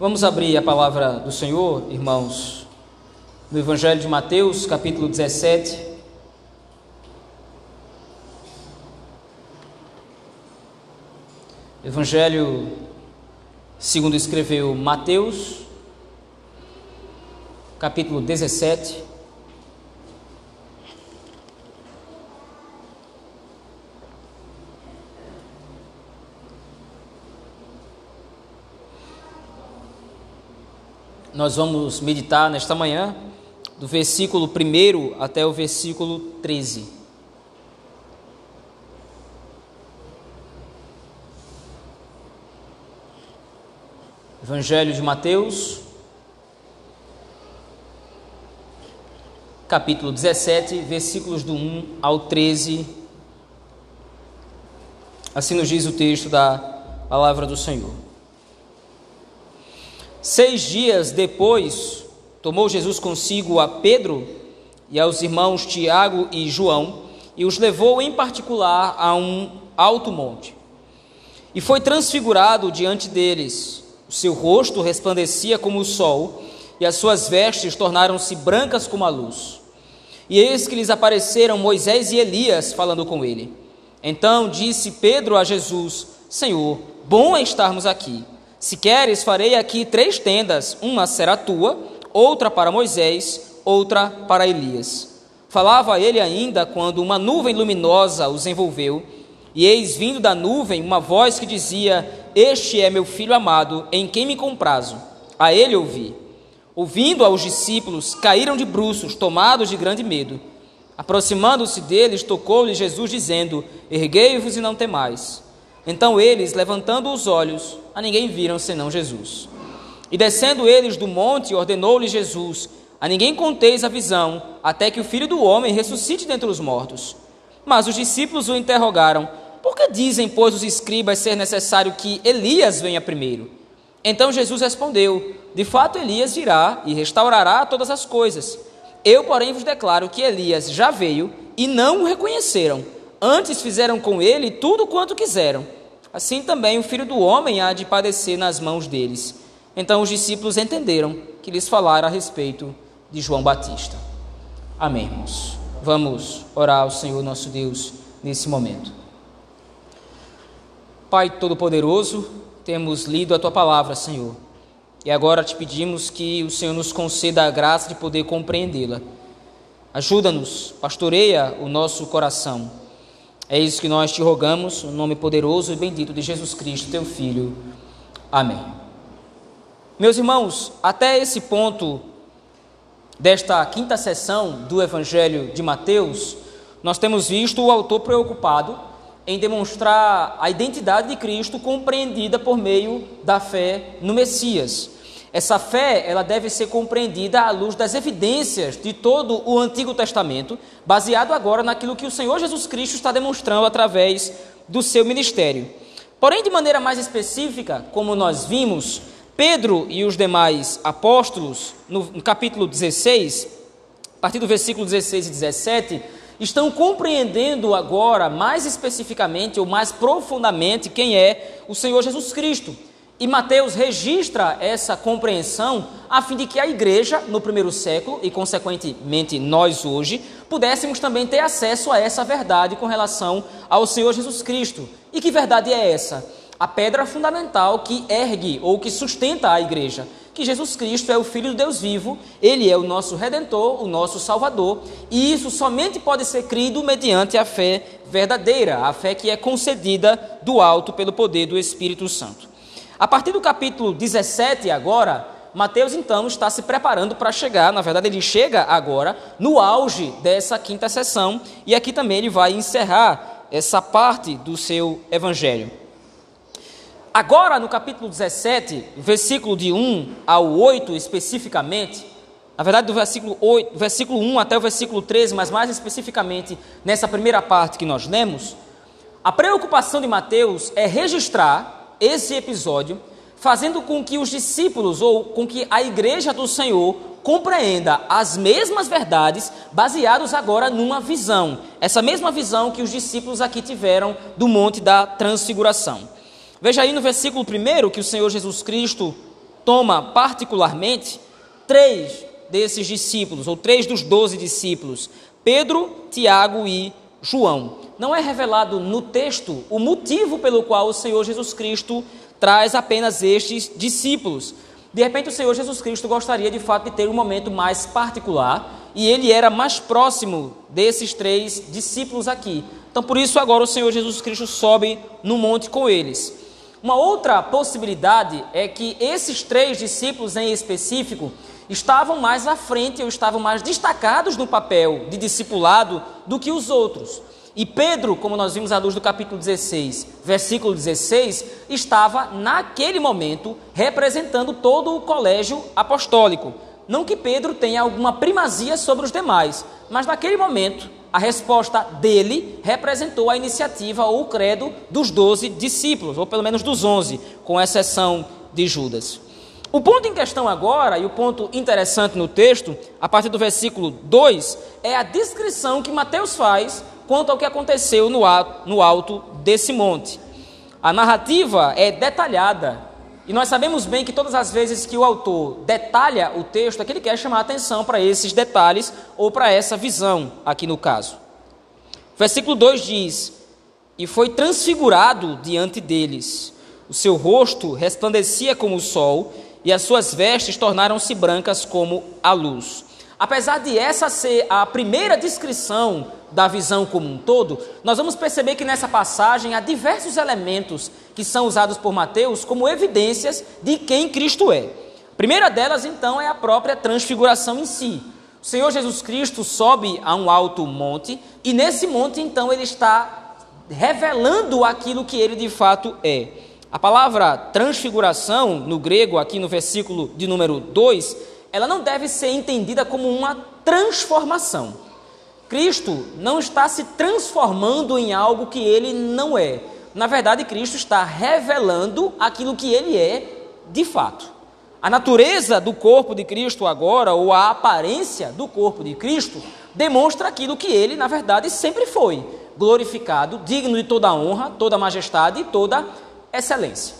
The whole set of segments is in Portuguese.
Vamos abrir a palavra do Senhor, irmãos, no Evangelho de Mateus, capítulo 17. Evangelho segundo escreveu Mateus, capítulo 17. Nós vamos meditar nesta manhã do versículo 1 até o versículo 13. Evangelho de Mateus, capítulo 17, versículos do 1 ao 13. Assim nos diz o texto da palavra do Senhor. Seis dias depois, tomou Jesus consigo a Pedro e aos irmãos Tiago e João e os levou em particular a um alto monte. E foi transfigurado diante deles. O seu rosto resplandecia como o sol e as suas vestes tornaram-se brancas como a luz. E eis que lhes apareceram Moisés e Elias falando com ele. Então disse Pedro a Jesus: Senhor, bom é estarmos aqui. Se queres, farei aqui três tendas: uma será tua, outra para Moisés, outra para Elias. Falava ele ainda quando uma nuvem luminosa os envolveu, e eis vindo da nuvem uma voz que dizia: Este é meu filho amado, em quem me comprazo. A ele ouvi. Ouvindo aos discípulos, caíram de bruços, tomados de grande medo. Aproximando-se deles, tocou-lhe Jesus, dizendo: Erguei-vos e não temais. Então eles, levantando os olhos, a ninguém viram senão Jesus. E descendo eles do monte, ordenou-lhe Jesus: A ninguém conteis a visão, até que o filho do homem ressuscite dentre os mortos. Mas os discípulos o interrogaram: Por que dizem, pois, os escribas ser necessário que Elias venha primeiro? Então Jesus respondeu: De fato, Elias virá e restaurará todas as coisas. Eu, porém, vos declaro que Elias já veio e não o reconheceram Antes fizeram com ele tudo quanto quiseram. Assim também o filho do homem há de padecer nas mãos deles. Então os discípulos entenderam que lhes falara a respeito de João Batista. Amém, irmãos. Vamos orar ao Senhor nosso Deus nesse momento. Pai Todo-Poderoso, temos lido a tua palavra, Senhor, e agora te pedimos que o Senhor nos conceda a graça de poder compreendê-la. Ajuda-nos, pastoreia o nosso coração é isso que nós te rogamos, no nome poderoso e bendito de Jesus Cristo, teu Filho. Amém. Meus irmãos, até esse ponto desta quinta sessão do Evangelho de Mateus, nós temos visto o autor preocupado em demonstrar a identidade de Cristo compreendida por meio da fé no Messias. Essa fé, ela deve ser compreendida à luz das evidências de todo o Antigo Testamento, baseado agora naquilo que o Senhor Jesus Cristo está demonstrando através do seu ministério. Porém, de maneira mais específica, como nós vimos, Pedro e os demais apóstolos, no, capítulo 16, a partir do versículo 16 e 17, estão compreendendo agora mais especificamente ou mais profundamente quem é o Senhor Jesus Cristo. E Mateus registra essa compreensão a fim de que a igreja, no primeiro século, e consequentemente nós hoje, pudéssemos também ter acesso a essa verdade com relação ao Senhor Jesus Cristo. E que verdade é essa? A pedra fundamental que ergue ou que sustenta a igreja. Que Jesus Cristo é o Filho de Deus vivo, Ele é o nosso Redentor, o nosso Salvador, e isso somente pode ser crido mediante a fé verdadeira, a fé que é concedida do alto pelo poder do Espírito Santo. A partir do capítulo 17 agora, Mateus então está se preparando para chegar, na verdade ele chega agora no auge dessa quinta sessão e aqui também ele vai encerrar essa parte do seu evangelho. Agora no capítulo 17, versículo de 1 ao 8 especificamente, na verdade do versículo, 8, versículo 1 até o versículo 13, mas mais especificamente nessa primeira parte que nós lemos, a preocupação de Mateus é registrar esse episódio, fazendo com que os discípulos ou com que a igreja do Senhor compreenda as mesmas verdades, baseados agora numa visão. Essa mesma visão que os discípulos aqui tiveram do Monte da Transfiguração. Veja aí no versículo 1 que o Senhor Jesus Cristo toma particularmente três desses discípulos, ou três dos doze discípulos: Pedro, Tiago e João. Não é revelado no texto o motivo pelo qual o Senhor Jesus Cristo traz apenas estes discípulos. De repente, o Senhor Jesus Cristo gostaria de fato de ter um momento mais particular e ele era mais próximo desses três discípulos aqui. Então, por isso, agora o Senhor Jesus Cristo sobe no monte com eles. Uma outra possibilidade é que esses três discípulos em específico estavam mais à frente ou estavam mais destacados no papel de discipulado do que os outros. E Pedro, como nós vimos à luz do capítulo 16, versículo 16, estava naquele momento representando todo o colégio apostólico. Não que Pedro tenha alguma primazia sobre os demais, mas naquele momento a resposta dele representou a iniciativa ou o credo dos doze discípulos, ou pelo menos dos onze, com exceção de Judas. O ponto em questão agora, e o ponto interessante no texto, a partir do versículo 2, é a descrição que Mateus faz quanto ao que aconteceu no alto desse monte. A narrativa é detalhada, e nós sabemos bem que todas as vezes que o autor detalha o texto, é que ele quer chamar a atenção para esses detalhes ou para essa visão, aqui no caso. Versículo 2 diz: E foi transfigurado diante deles, o seu rosto resplandecia como o sol, e as suas vestes tornaram-se brancas como a luz. Apesar de essa ser a primeira descrição da visão como um todo, nós vamos perceber que nessa passagem há diversos elementos que são usados por Mateus como evidências de quem Cristo é. A primeira delas, então, é a própria transfiguração em si. O Senhor Jesus Cristo sobe a um alto monte e nesse monte, então, ele está revelando aquilo que ele de fato é. A palavra transfiguração, no grego, aqui no versículo de número 2, ela não deve ser entendida como uma transformação. Cristo não está se transformando em algo que ele não é. Na verdade, Cristo está revelando aquilo que ele é de fato. A natureza do corpo de Cristo agora, ou a aparência do corpo de Cristo, demonstra aquilo que ele, na verdade, sempre foi: glorificado, digno de toda honra, toda majestade e toda excelência.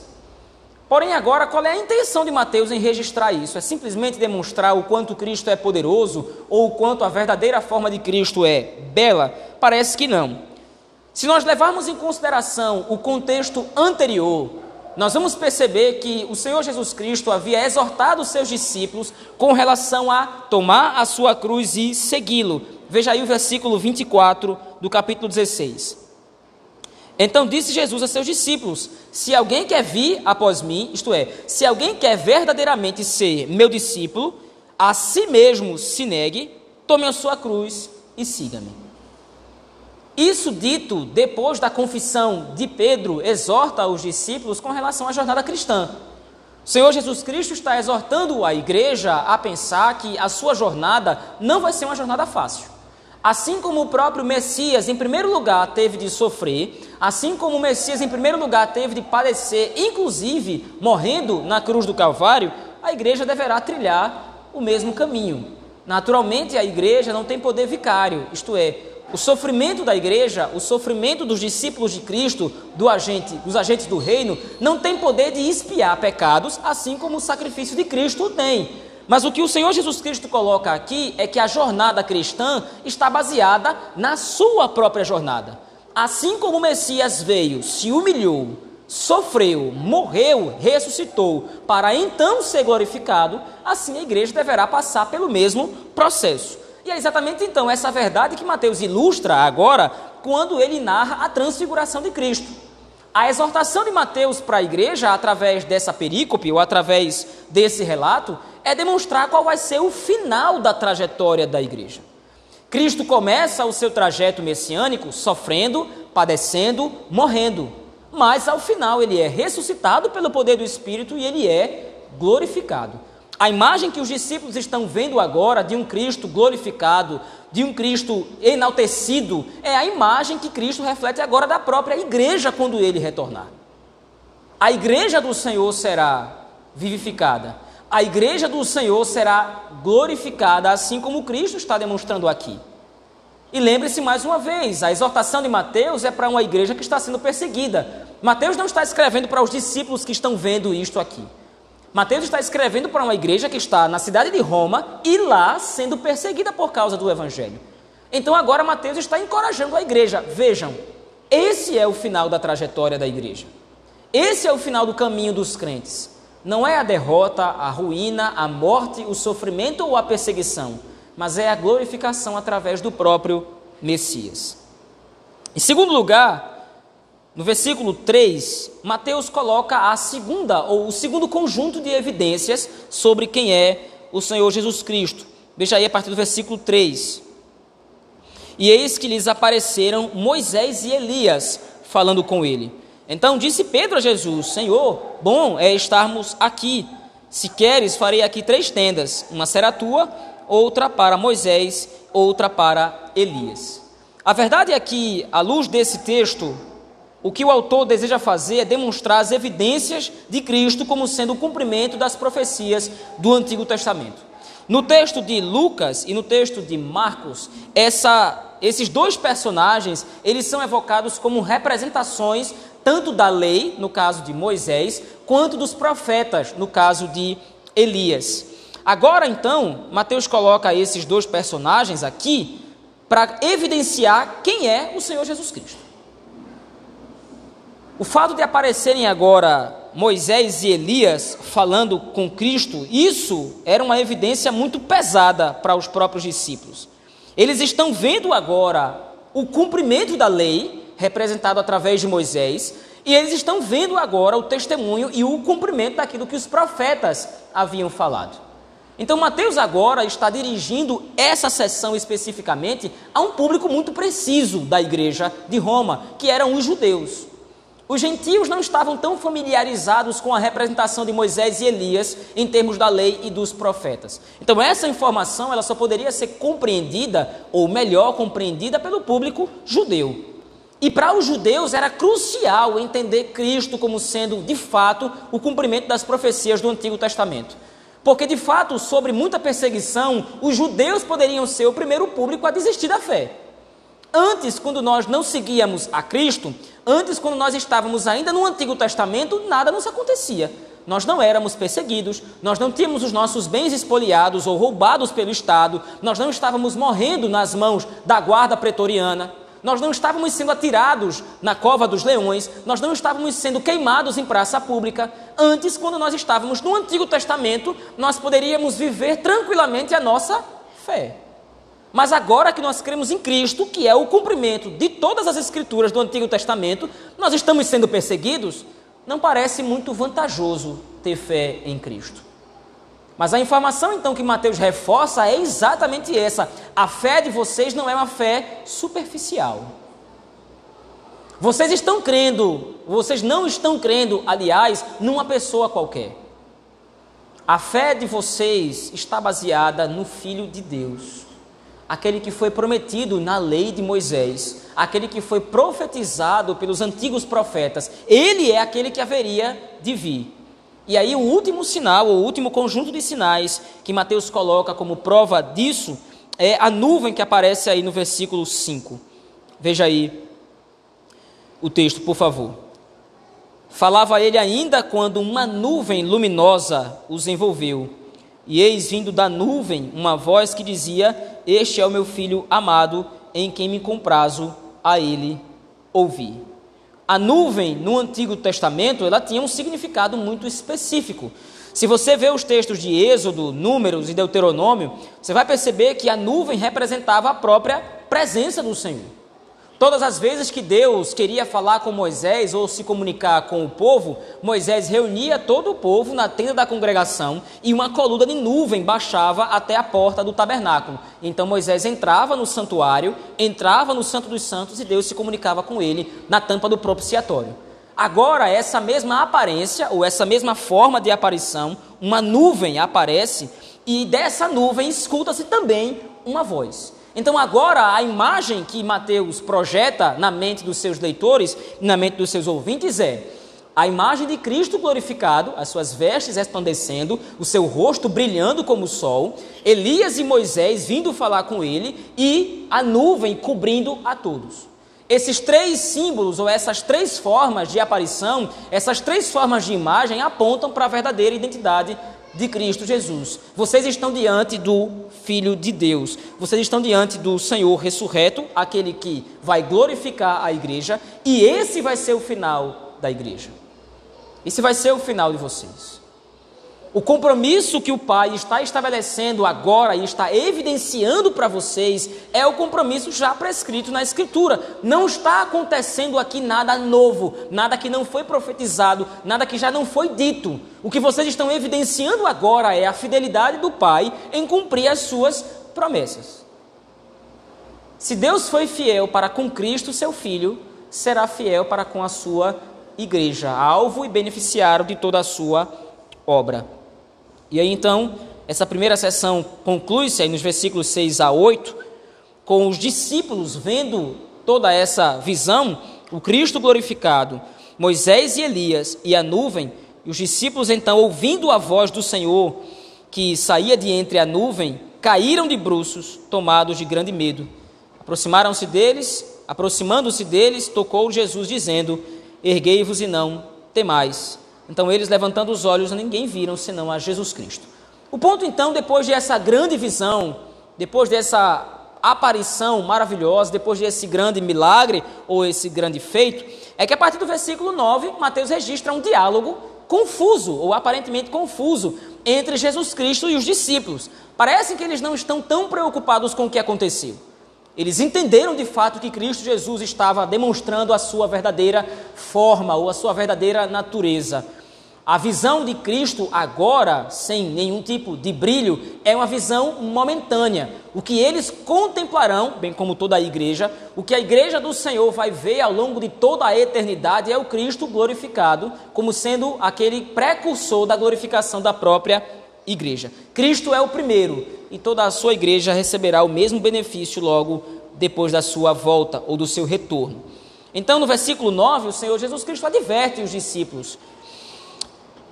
Porém, agora, qual é a intenção de Mateus em registrar isso? É simplesmente demonstrar o quanto Cristo é poderoso ou o quanto a verdadeira forma de Cristo é bela? Parece que não. Se nós levarmos em consideração o contexto anterior, nós vamos perceber que o Senhor Jesus Cristo havia exortado os seus discípulos com relação a tomar a sua cruz e segui-lo. Veja aí o versículo 24 do capítulo 16. Então disse Jesus a seus discípulos: Se alguém quer vir após mim, isto é, se alguém quer verdadeiramente ser meu discípulo, a si mesmo se negue, tome a sua cruz e siga-me. Isso dito depois da confissão de Pedro, exorta os discípulos com relação à jornada cristã. O Senhor Jesus Cristo está exortando a igreja a pensar que a sua jornada não vai ser uma jornada fácil. Assim como o próprio Messias, em primeiro lugar, teve de sofrer, assim como o Messias, em primeiro lugar, teve de padecer, inclusive morrendo na cruz do Calvário, a igreja deverá trilhar o mesmo caminho. Naturalmente, a igreja não tem poder vicário, isto é, o sofrimento da igreja, o sofrimento dos discípulos de Cristo, do agente, dos agentes do reino, não tem poder de expiar pecados, assim como o sacrifício de Cristo tem. Mas o que o Senhor Jesus Cristo coloca aqui é que a jornada cristã está baseada na sua própria jornada. Assim como o Messias veio, se humilhou, sofreu, morreu, ressuscitou, para então ser glorificado, assim a igreja deverá passar pelo mesmo processo. E é exatamente então essa verdade que Mateus ilustra agora quando ele narra a transfiguração de Cristo. A exortação de Mateus para a igreja, através dessa perícope ou através desse relato, é demonstrar qual vai ser o final da trajetória da igreja. Cristo começa o seu trajeto messiânico sofrendo, padecendo, morrendo, mas ao final ele é ressuscitado pelo poder do Espírito e ele é glorificado. A imagem que os discípulos estão vendo agora de um Cristo glorificado, de um Cristo enaltecido, é a imagem que Cristo reflete agora da própria igreja quando ele retornar. A igreja do Senhor será vivificada a igreja do Senhor será glorificada, assim como Cristo está demonstrando aqui. E lembre-se mais uma vez: a exortação de Mateus é para uma igreja que está sendo perseguida. Mateus não está escrevendo para os discípulos que estão vendo isto aqui. Mateus está escrevendo para uma igreja que está na cidade de Roma e lá sendo perseguida por causa do evangelho. Então agora Mateus está encorajando a igreja. Vejam, esse é o final da trajetória da igreja. Esse é o final do caminho dos crentes. Não é a derrota, a ruína, a morte, o sofrimento ou a perseguição, mas é a glorificação através do próprio Messias. Em segundo lugar, no versículo 3, Mateus coloca a segunda ou o segundo conjunto de evidências sobre quem é o Senhor Jesus Cristo. Veja aí a partir do versículo 3. E eis que lhes apareceram Moisés e Elias falando com ele. Então disse Pedro a Jesus: Senhor, bom é estarmos aqui. Se queres, farei aqui três tendas: uma será tua, outra para Moisés, outra para Elias. A verdade é que, à luz desse texto, o que o autor deseja fazer é demonstrar as evidências de Cristo como sendo o cumprimento das profecias do Antigo Testamento. No texto de Lucas e no texto de Marcos, essa, esses dois personagens, eles são evocados como representações tanto da lei, no caso de Moisés, quanto dos profetas, no caso de Elias. Agora então, Mateus coloca esses dois personagens aqui para evidenciar quem é o Senhor Jesus Cristo. O fato de aparecerem agora Moisés e Elias falando com Cristo, isso era uma evidência muito pesada para os próprios discípulos. Eles estão vendo agora o cumprimento da lei, representado através de Moisés, e eles estão vendo agora o testemunho e o cumprimento daquilo que os profetas haviam falado. Então, Mateus agora está dirigindo essa sessão especificamente a um público muito preciso da igreja de Roma, que eram os judeus. Os gentios não estavam tão familiarizados com a representação de Moisés e Elias em termos da lei e dos profetas. Então essa informação ela só poderia ser compreendida ou melhor compreendida pelo público judeu. E para os judeus era crucial entender Cristo como sendo de fato o cumprimento das profecias do Antigo Testamento. Porque de fato, sobre muita perseguição, os judeus poderiam ser o primeiro público a desistir da fé. Antes, quando nós não seguíamos a Cristo, antes, quando nós estávamos ainda no Antigo Testamento, nada nos acontecia. Nós não éramos perseguidos, nós não tínhamos os nossos bens espoliados ou roubados pelo Estado, nós não estávamos morrendo nas mãos da guarda pretoriana, nós não estávamos sendo atirados na cova dos leões, nós não estávamos sendo queimados em praça pública. Antes, quando nós estávamos no Antigo Testamento, nós poderíamos viver tranquilamente a nossa fé. Mas agora que nós cremos em Cristo, que é o cumprimento de todas as escrituras do Antigo Testamento, nós estamos sendo perseguidos, não parece muito vantajoso ter fé em Cristo. Mas a informação então que Mateus reforça é exatamente essa: a fé de vocês não é uma fé superficial. Vocês estão crendo, vocês não estão crendo, aliás, numa pessoa qualquer. A fé de vocês está baseada no Filho de Deus aquele que foi prometido na lei de Moisés, aquele que foi profetizado pelos antigos profetas, ele é aquele que haveria de vir. E aí, o último sinal, o último conjunto de sinais que Mateus coloca como prova disso é a nuvem que aparece aí no versículo 5. Veja aí o texto, por favor. Falava ele ainda quando uma nuvem luminosa os envolveu. E eis vindo da nuvem uma voz que dizia: este é o meu filho amado, em quem me comprazo a ele ouvir. A nuvem no Antigo Testamento, ela tinha um significado muito específico. Se você vê os textos de Êxodo, Números e Deuteronômio, você vai perceber que a nuvem representava a própria presença do Senhor. Todas as vezes que Deus queria falar com Moisés ou se comunicar com o povo, Moisés reunia todo o povo na tenda da congregação e uma coluna de nuvem baixava até a porta do tabernáculo. Então Moisés entrava no santuário, entrava no Santo dos Santos e Deus se comunicava com ele na tampa do propiciatório. Agora, essa mesma aparência, ou essa mesma forma de aparição, uma nuvem aparece e dessa nuvem escuta-se também uma voz. Então, agora, a imagem que Mateus projeta na mente dos seus leitores, na mente dos seus ouvintes, é a imagem de Cristo glorificado, as suas vestes resplandecendo, o seu rosto brilhando como o sol, Elias e Moisés vindo falar com ele e a nuvem cobrindo a todos. Esses três símbolos, ou essas três formas de aparição, essas três formas de imagem apontam para a verdadeira identidade de Cristo Jesus. Vocês estão diante do Filho de Deus. Vocês estão diante do Senhor ressurreto, aquele que vai glorificar a igreja, e esse vai ser o final da igreja. Esse vai ser o final de vocês. O compromisso que o Pai está estabelecendo agora e está evidenciando para vocês é o compromisso já prescrito na Escritura. Não está acontecendo aqui nada novo, nada que não foi profetizado, nada que já não foi dito. O que vocês estão evidenciando agora é a fidelidade do Pai em cumprir as suas promessas. Se Deus foi fiel para com Cristo, seu Filho, será fiel para com a sua igreja, alvo e beneficiário de toda a sua obra. E aí então, essa primeira sessão conclui-se aí nos versículos 6 a 8, com os discípulos vendo toda essa visão, o Cristo glorificado, Moisés e Elias e a nuvem, e os discípulos então, ouvindo a voz do Senhor que saía de entre a nuvem, caíram de bruços, tomados de grande medo. Aproximaram-se deles, aproximando-se deles, tocou Jesus, dizendo: Erguei-vos e não temais. Então eles, levantando os olhos, ninguém viram senão a Jesus Cristo. O ponto, então, depois dessa grande visão, depois dessa aparição maravilhosa, depois desse grande milagre ou esse grande feito, é que a partir do versículo 9, Mateus registra um diálogo confuso, ou aparentemente confuso, entre Jesus Cristo e os discípulos. Parece que eles não estão tão preocupados com o que aconteceu. Eles entenderam de fato que Cristo Jesus estava demonstrando a sua verdadeira forma ou a sua verdadeira natureza. A visão de Cristo agora, sem nenhum tipo de brilho, é uma visão momentânea. O que eles contemplarão, bem como toda a igreja, o que a igreja do Senhor vai ver ao longo de toda a eternidade é o Cristo glorificado, como sendo aquele precursor da glorificação da própria igreja. Cristo é o primeiro e toda a sua igreja receberá o mesmo benefício logo depois da sua volta ou do seu retorno. Então, no versículo 9, o Senhor Jesus Cristo adverte os discípulos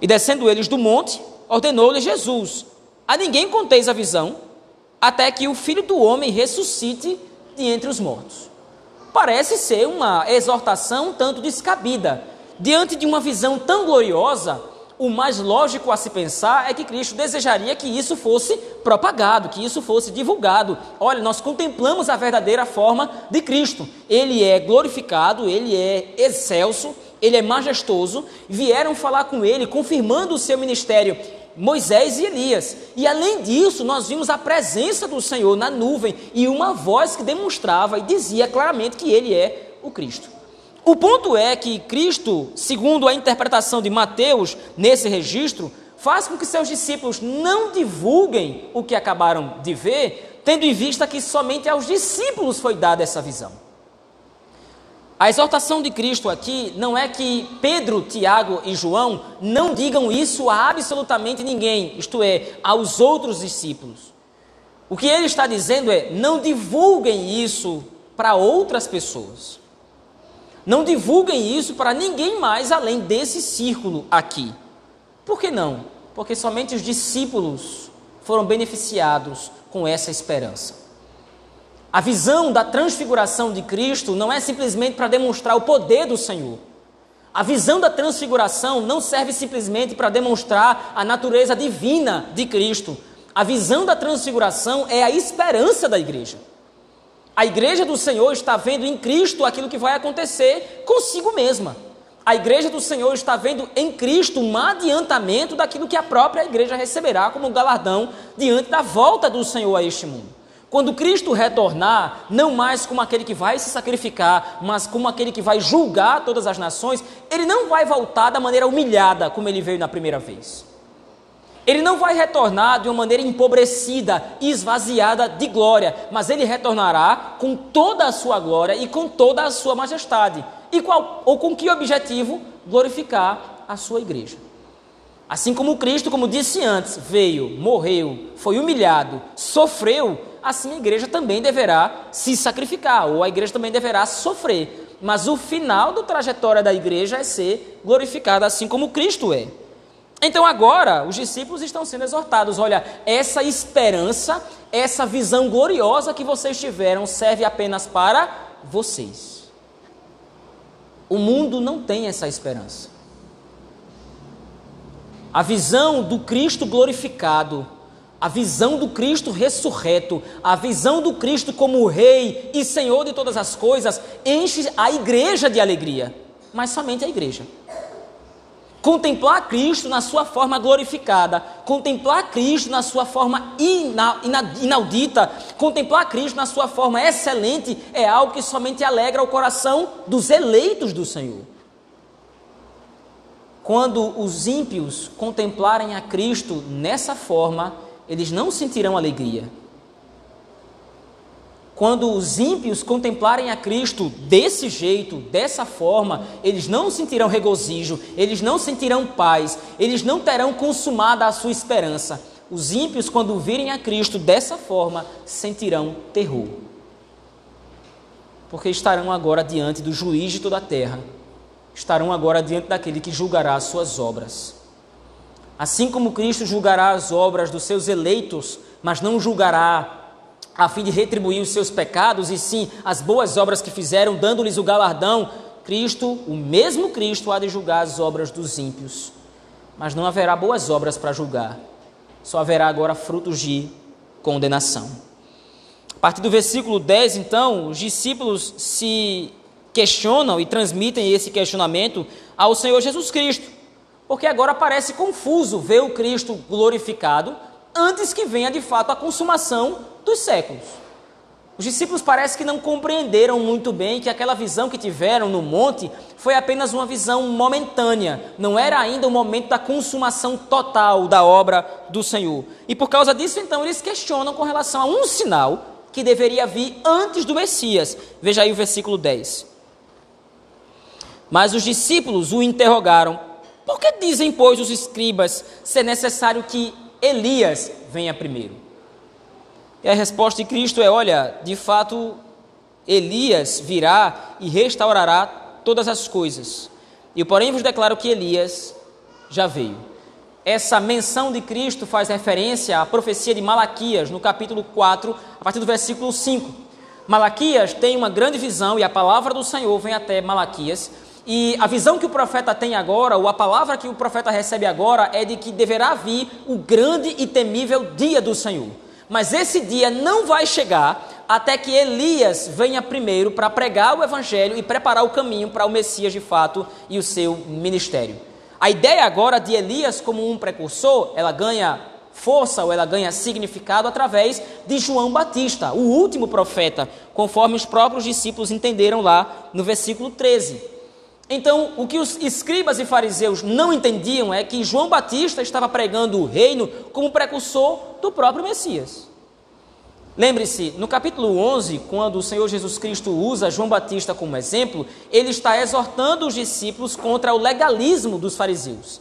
e descendo eles do monte, ordenou-lhes Jesus: A ninguém conteis a visão, até que o filho do homem ressuscite de entre os mortos. Parece ser uma exortação tanto descabida. Diante de uma visão tão gloriosa, o mais lógico a se pensar é que Cristo desejaria que isso fosse propagado, que isso fosse divulgado. Olha, nós contemplamos a verdadeira forma de Cristo. Ele é glorificado, ele é excelso, ele é majestoso, vieram falar com ele, confirmando o seu ministério, Moisés e Elias. E além disso, nós vimos a presença do Senhor na nuvem e uma voz que demonstrava e dizia claramente que ele é o Cristo. O ponto é que Cristo, segundo a interpretação de Mateus nesse registro, faz com que seus discípulos não divulguem o que acabaram de ver, tendo em vista que somente aos discípulos foi dada essa visão. A exortação de Cristo aqui não é que Pedro, Tiago e João não digam isso a absolutamente ninguém, isto é, aos outros discípulos. O que ele está dizendo é: não divulguem isso para outras pessoas. Não divulguem isso para ninguém mais além desse círculo aqui. Por que não? Porque somente os discípulos foram beneficiados com essa esperança. A visão da transfiguração de Cristo não é simplesmente para demonstrar o poder do Senhor. A visão da transfiguração não serve simplesmente para demonstrar a natureza divina de Cristo. A visão da transfiguração é a esperança da igreja. A igreja do Senhor está vendo em Cristo aquilo que vai acontecer consigo mesma. A igreja do Senhor está vendo em Cristo um adiantamento daquilo que a própria igreja receberá como galardão diante da volta do Senhor a este mundo. Quando Cristo retornar, não mais como aquele que vai se sacrificar, mas como aquele que vai julgar todas as nações, ele não vai voltar da maneira humilhada como ele veio na primeira vez. Ele não vai retornar de uma maneira empobrecida, esvaziada de glória, mas ele retornará com toda a sua glória e com toda a sua majestade. E qual, ou com que objetivo? Glorificar a sua igreja. Assim como Cristo, como disse antes, veio, morreu, foi humilhado, sofreu, assim a igreja também deverá se sacrificar, ou a igreja também deverá sofrer. Mas o final da trajetória da igreja é ser glorificada assim como Cristo é. Então agora os discípulos estão sendo exortados: olha, essa esperança, essa visão gloriosa que vocês tiveram serve apenas para vocês. O mundo não tem essa esperança. A visão do Cristo glorificado, a visão do Cristo ressurreto, a visão do Cristo como Rei e Senhor de todas as coisas, enche a igreja de alegria, mas somente a igreja. Contemplar Cristo na sua forma glorificada, contemplar Cristo na sua forma inaudita, contemplar Cristo na sua forma excelente, é algo que somente alegra o coração dos eleitos do Senhor. Quando os ímpios contemplarem a Cristo nessa forma, eles não sentirão alegria. Quando os ímpios contemplarem a Cristo desse jeito, dessa forma, eles não sentirão regozijo, eles não sentirão paz, eles não terão consumada a sua esperança. Os ímpios, quando virem a Cristo dessa forma, sentirão terror. Porque estarão agora diante do juiz de toda a terra estarão agora diante daquele que julgará as suas obras. Assim como Cristo julgará as obras dos seus eleitos, mas não julgará a fim de retribuir os seus pecados, e sim as boas obras que fizeram, dando-lhes o galardão, Cristo, o mesmo Cristo, há de julgar as obras dos ímpios. Mas não haverá boas obras para julgar, só haverá agora frutos de condenação. A partir do versículo 10, então, os discípulos se questionam e transmitem esse questionamento ao Senhor Jesus Cristo, porque agora parece confuso ver o Cristo glorificado antes que venha de fato a consumação dos séculos. Os discípulos parece que não compreenderam muito bem que aquela visão que tiveram no monte foi apenas uma visão momentânea, não era ainda o momento da consumação total da obra do Senhor. E por causa disso, então, eles questionam com relação a um sinal que deveria vir antes do Messias. Veja aí o versículo 10. Mas os discípulos o interrogaram: Por que dizem, pois, os escribas ser necessário que Elias venha primeiro? E a resposta de Cristo é: Olha, de fato, Elias virá e restaurará todas as coisas. E porém vos declaro que Elias já veio. Essa menção de Cristo faz referência à profecia de Malaquias, no capítulo 4, a partir do versículo 5. Malaquias tem uma grande visão e a palavra do Senhor vem até Malaquias e a visão que o profeta tem agora, ou a palavra que o profeta recebe agora, é de que deverá vir o grande e temível dia do Senhor. Mas esse dia não vai chegar até que Elias venha primeiro para pregar o evangelho e preparar o caminho para o Messias de fato e o seu ministério. A ideia agora de Elias como um precursor, ela ganha força ou ela ganha significado através de João Batista, o último profeta, conforme os próprios discípulos entenderam lá no versículo 13. Então, o que os escribas e fariseus não entendiam é que João Batista estava pregando o reino como precursor do próprio Messias. Lembre-se, no capítulo 11, quando o Senhor Jesus Cristo usa João Batista como exemplo, ele está exortando os discípulos contra o legalismo dos fariseus.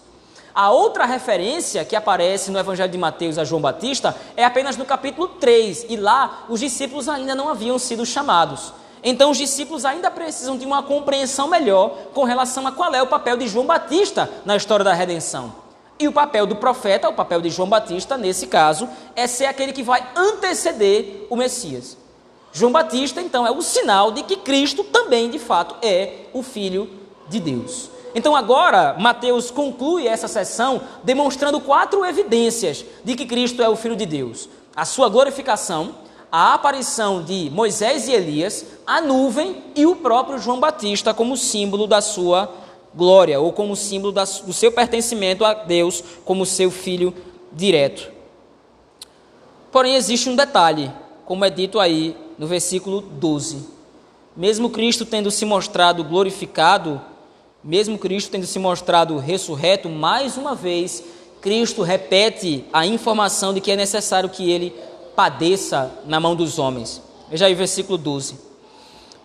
A outra referência que aparece no Evangelho de Mateus a João Batista é apenas no capítulo 3, e lá os discípulos ainda não haviam sido chamados. Então os discípulos ainda precisam de uma compreensão melhor com relação a qual é o papel de João Batista na história da redenção. E o papel do profeta, o papel de João Batista, nesse caso, é ser aquele que vai anteceder o Messias. João Batista, então, é o sinal de que Cristo também, de fato, é o Filho de Deus. Então, agora, Mateus conclui essa sessão demonstrando quatro evidências de que Cristo é o Filho de Deus: a sua glorificação, a aparição de Moisés e Elias, a nuvem e o próprio João Batista como símbolo da sua glória, ou como símbolo do seu pertencimento a Deus como seu filho direto. Porém, existe um detalhe, como é dito aí no versículo 12. Mesmo Cristo tendo se mostrado glorificado, mesmo Cristo tendo se mostrado ressurreto, mais uma vez, Cristo repete a informação de que é necessário que ele padeça na mão dos homens. Veja aí o versículo 12.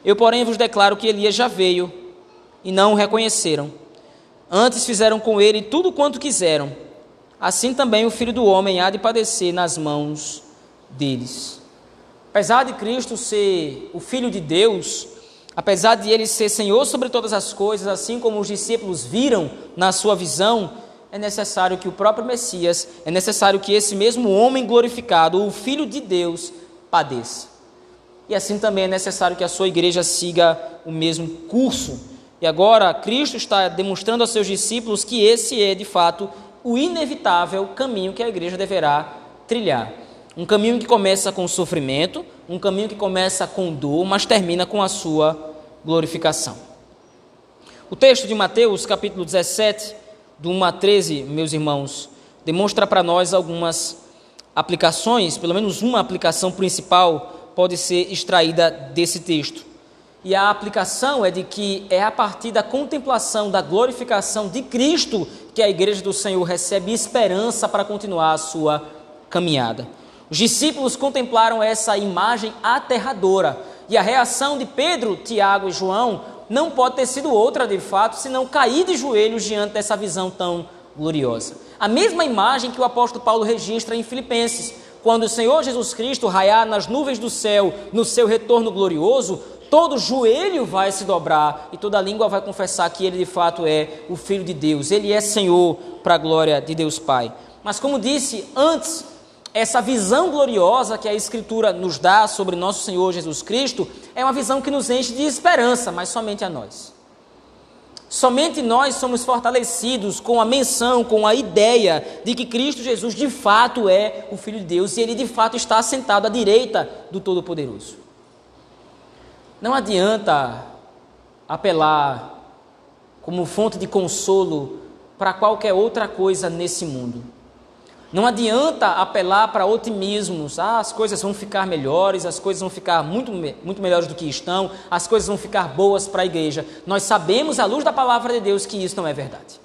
Eu, porém, vos declaro que Elias já veio e não o reconheceram. Antes fizeram com ele tudo quanto quiseram. Assim também o filho do homem há de padecer nas mãos deles. Apesar de Cristo ser o filho de Deus, apesar de ele ser Senhor sobre todas as coisas, assim como os discípulos viram na sua visão, é necessário que o próprio Messias, é necessário que esse mesmo homem glorificado, o Filho de Deus, padeça. E assim também é necessário que a sua igreja siga o mesmo curso. E agora Cristo está demonstrando aos seus discípulos que esse é, de fato, o inevitável caminho que a igreja deverá trilhar. Um caminho que começa com sofrimento, um caminho que começa com dor, mas termina com a sua glorificação. O texto de Mateus, capítulo 17, do 1 a 13, meus irmãos, demonstra para nós algumas aplicações, pelo menos uma aplicação principal pode ser extraída desse texto. E a aplicação é de que é a partir da contemplação da glorificação de Cristo que a igreja do Senhor recebe esperança para continuar a sua caminhada. Os discípulos contemplaram essa imagem aterradora e a reação de Pedro, Tiago e João não pode ter sido outra de fato, senão cair de joelhos diante dessa visão tão gloriosa. A mesma imagem que o apóstolo Paulo registra em Filipenses, quando o Senhor Jesus Cristo raiar nas nuvens do céu no seu retorno glorioso, todo joelho vai se dobrar e toda língua vai confessar que ele de fato é o Filho de Deus, ele é Senhor para a glória de Deus Pai. Mas como disse antes, essa visão gloriosa que a Escritura nos dá sobre nosso Senhor Jesus Cristo é uma visão que nos enche de esperança, mas somente a nós. Somente nós somos fortalecidos com a menção, com a ideia de que Cristo Jesus de fato é o Filho de Deus e ele de fato está sentado à direita do Todo-Poderoso. Não adianta apelar como fonte de consolo para qualquer outra coisa nesse mundo. Não adianta apelar para otimismos, ah, as coisas vão ficar melhores, as coisas vão ficar muito, muito melhores do que estão, as coisas vão ficar boas para a igreja. Nós sabemos, à luz da palavra de Deus, que isso não é verdade.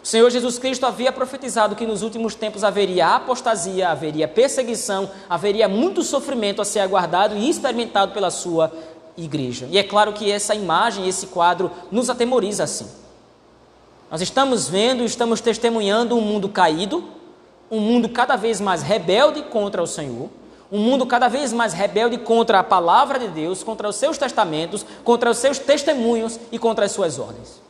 O Senhor Jesus Cristo havia profetizado que nos últimos tempos haveria apostasia, haveria perseguição, haveria muito sofrimento a ser aguardado e experimentado pela sua igreja. E é claro que essa imagem, esse quadro, nos atemoriza assim. Nós estamos vendo, estamos testemunhando um mundo caído, um mundo cada vez mais rebelde contra o Senhor, um mundo cada vez mais rebelde contra a palavra de Deus, contra os seus testamentos, contra os seus testemunhos e contra as suas ordens.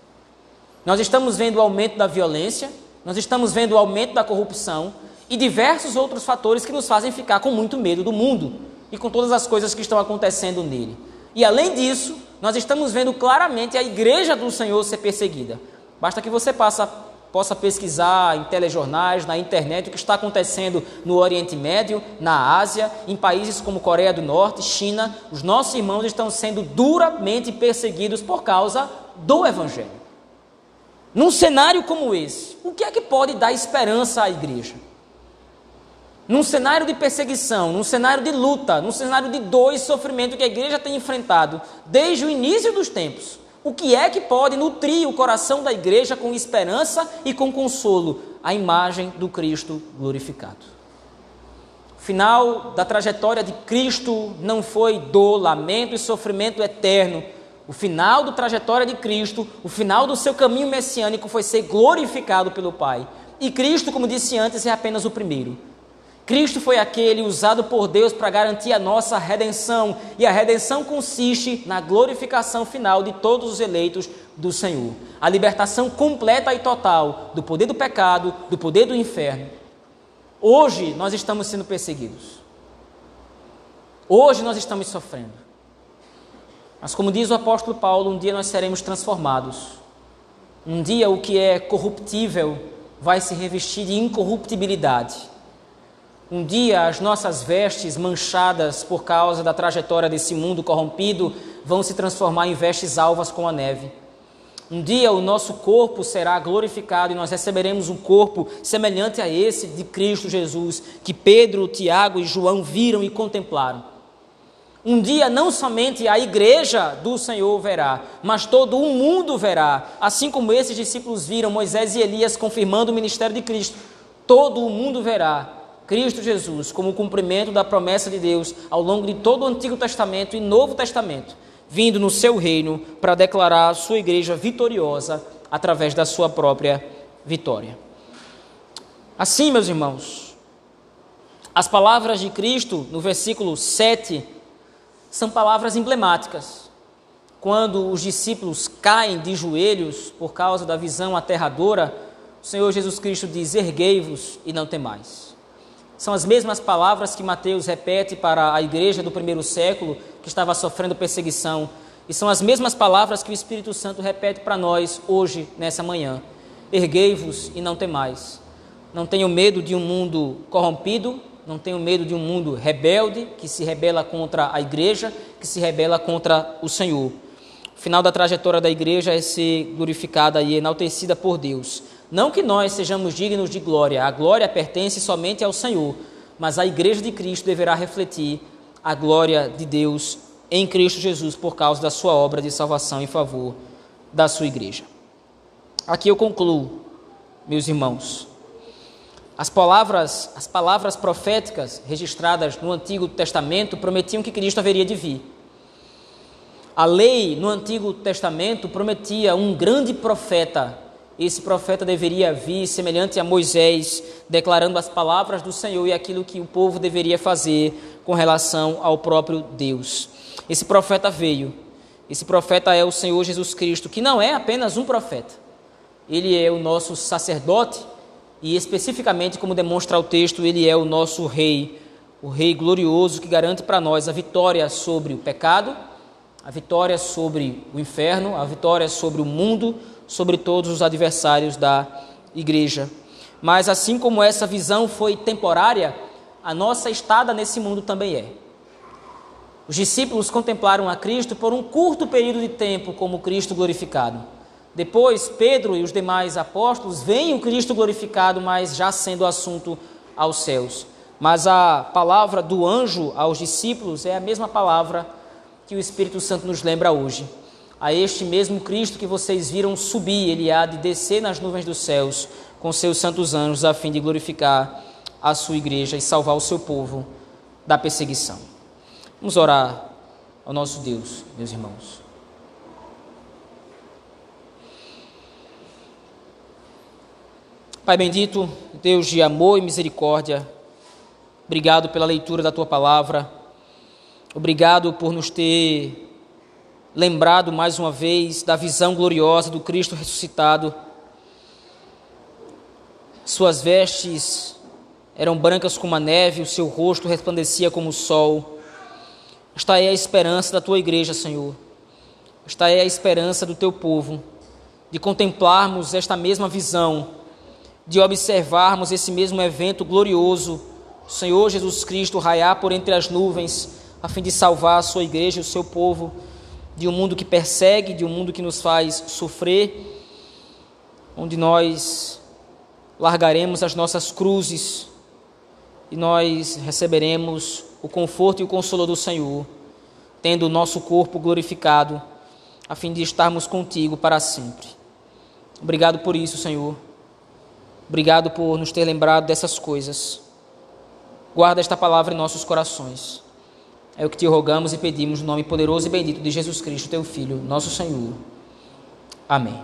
Nós estamos vendo o aumento da violência, nós estamos vendo o aumento da corrupção e diversos outros fatores que nos fazem ficar com muito medo do mundo e com todas as coisas que estão acontecendo nele. E além disso, nós estamos vendo claramente a igreja do Senhor ser perseguida. Basta que você passe possa pesquisar em telejornais, na internet, o que está acontecendo no Oriente Médio, na Ásia, em países como Coreia do Norte, China. Os nossos irmãos estão sendo duramente perseguidos por causa do Evangelho. Num cenário como esse, o que é que pode dar esperança à igreja? Num cenário de perseguição, num cenário de luta, num cenário de dor e sofrimento que a igreja tem enfrentado desde o início dos tempos, o que é que pode nutrir o coração da igreja com esperança e com consolo? A imagem do Cristo glorificado. O final da trajetória de Cristo não foi dor, lamento e sofrimento eterno. O final da trajetória de Cristo, o final do seu caminho messiânico foi ser glorificado pelo Pai. E Cristo, como disse antes, é apenas o primeiro. Cristo foi aquele usado por Deus para garantir a nossa redenção, e a redenção consiste na glorificação final de todos os eleitos do Senhor. A libertação completa e total do poder do pecado, do poder do inferno. Hoje nós estamos sendo perseguidos. Hoje nós estamos sofrendo. Mas, como diz o apóstolo Paulo, um dia nós seremos transformados. Um dia o que é corruptível vai se revestir de incorruptibilidade um dia as nossas vestes manchadas por causa da trajetória desse mundo corrompido vão se transformar em vestes alvas com a neve. Um dia o nosso corpo será glorificado e nós receberemos um corpo semelhante a esse de Cristo Jesus, que Pedro, Tiago e João viram e contemplaram. Um dia não somente a igreja do Senhor verá, mas todo o mundo verá, assim como esses discípulos viram Moisés e Elias confirmando o ministério de Cristo. Todo o mundo verá Cristo Jesus como cumprimento da promessa de Deus ao longo de todo o Antigo Testamento e Novo Testamento, vindo no seu reino para declarar a sua igreja vitoriosa através da sua própria vitória. Assim, meus irmãos, as palavras de Cristo no versículo 7 são palavras emblemáticas. Quando os discípulos caem de joelhos por causa da visão aterradora, o Senhor Jesus Cristo diz: Erguei-vos e não temais. São as mesmas palavras que Mateus repete para a igreja do primeiro século, que estava sofrendo perseguição. E são as mesmas palavras que o Espírito Santo repete para nós hoje, nessa manhã. Erguei-vos e não temais. Não tenho medo de um mundo corrompido, não tenho medo de um mundo rebelde, que se rebela contra a igreja, que se rebela contra o Senhor. O final da trajetória da igreja é ser glorificada e enaltecida por Deus. Não que nós sejamos dignos de glória, a glória pertence somente ao Senhor, mas a igreja de Cristo deverá refletir a glória de Deus em Cristo Jesus por causa da sua obra de salvação em favor da sua igreja. Aqui eu concluo, meus irmãos. As palavras, as palavras proféticas registradas no Antigo Testamento prometiam que Cristo haveria de vir. A lei no Antigo Testamento prometia um grande profeta. Esse profeta deveria vir semelhante a Moisés, declarando as palavras do Senhor e aquilo que o povo deveria fazer com relação ao próprio Deus. Esse profeta veio. Esse profeta é o Senhor Jesus Cristo, que não é apenas um profeta. Ele é o nosso sacerdote e, especificamente, como demonstra o texto, ele é o nosso rei, o rei glorioso que garante para nós a vitória sobre o pecado, a vitória sobre o inferno, a vitória sobre o mundo, sobre todos os adversários da igreja. Mas assim como essa visão foi temporária, a nossa estada nesse mundo também é. Os discípulos contemplaram a Cristo por um curto período de tempo como Cristo glorificado. Depois, Pedro e os demais apóstolos veem o Cristo glorificado, mas já sendo assunto aos céus. Mas a palavra do anjo aos discípulos é a mesma palavra que o Espírito Santo nos lembra hoje. A este mesmo Cristo que vocês viram subir, ele há de descer nas nuvens dos céus com seus santos anjos, a fim de glorificar a sua igreja e salvar o seu povo da perseguição. Vamos orar ao nosso Deus, meus irmãos. Pai bendito, Deus de amor e misericórdia, obrigado pela leitura da tua palavra, obrigado por nos ter lembrado mais uma vez da visão gloriosa do Cristo ressuscitado. Suas vestes eram brancas como a neve, o seu rosto resplandecia como o sol. Esta é a esperança da tua igreja, Senhor. Esta é a esperança do teu povo, de contemplarmos esta mesma visão, de observarmos esse mesmo evento glorioso, Senhor Jesus Cristo raiar por entre as nuvens, a fim de salvar a sua igreja e o seu povo de um mundo que persegue, de um mundo que nos faz sofrer, onde nós largaremos as nossas cruzes e nós receberemos o conforto e o consolo do Senhor, tendo o nosso corpo glorificado, a fim de estarmos contigo para sempre. Obrigado por isso, Senhor. Obrigado por nos ter lembrado dessas coisas. Guarda esta palavra em nossos corações. É o que te rogamos e pedimos no nome poderoso e bendito de Jesus Cristo, teu Filho, nosso Senhor. Amém.